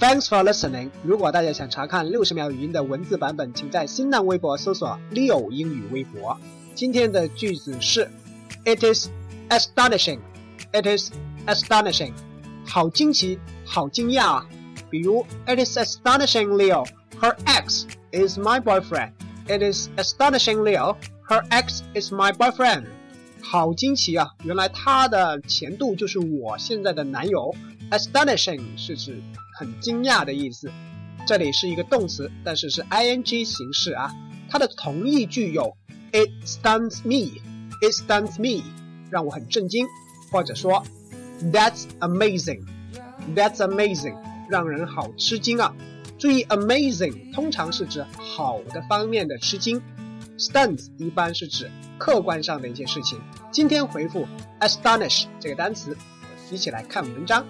Thanks for listening。如果大家想查看六十秒语音的文字版本，请在新浪微博搜索 “Leo 英语微博”。今天的句子是：It is astonishing. It is astonishing. 好惊奇，好惊讶啊！比如，It is astonishing, Leo. Her ex is my boyfriend. It is astonishing, Leo. Her ex is my boyfriend. 好惊奇啊！原来他的前度就是我现在的男友。Astonishing 是指很惊讶的意思，这里是一个动词，但是是 ing 形式啊。它的同义句有 It stuns me, it stuns me，让我很震惊，或者说 That's amazing, that's amazing，让人好吃惊啊。注意 amazing 通常是指好的方面的吃惊 stands 一般是指客观上的一些事情。今天回复 astonish 这个单词，一起来看文章。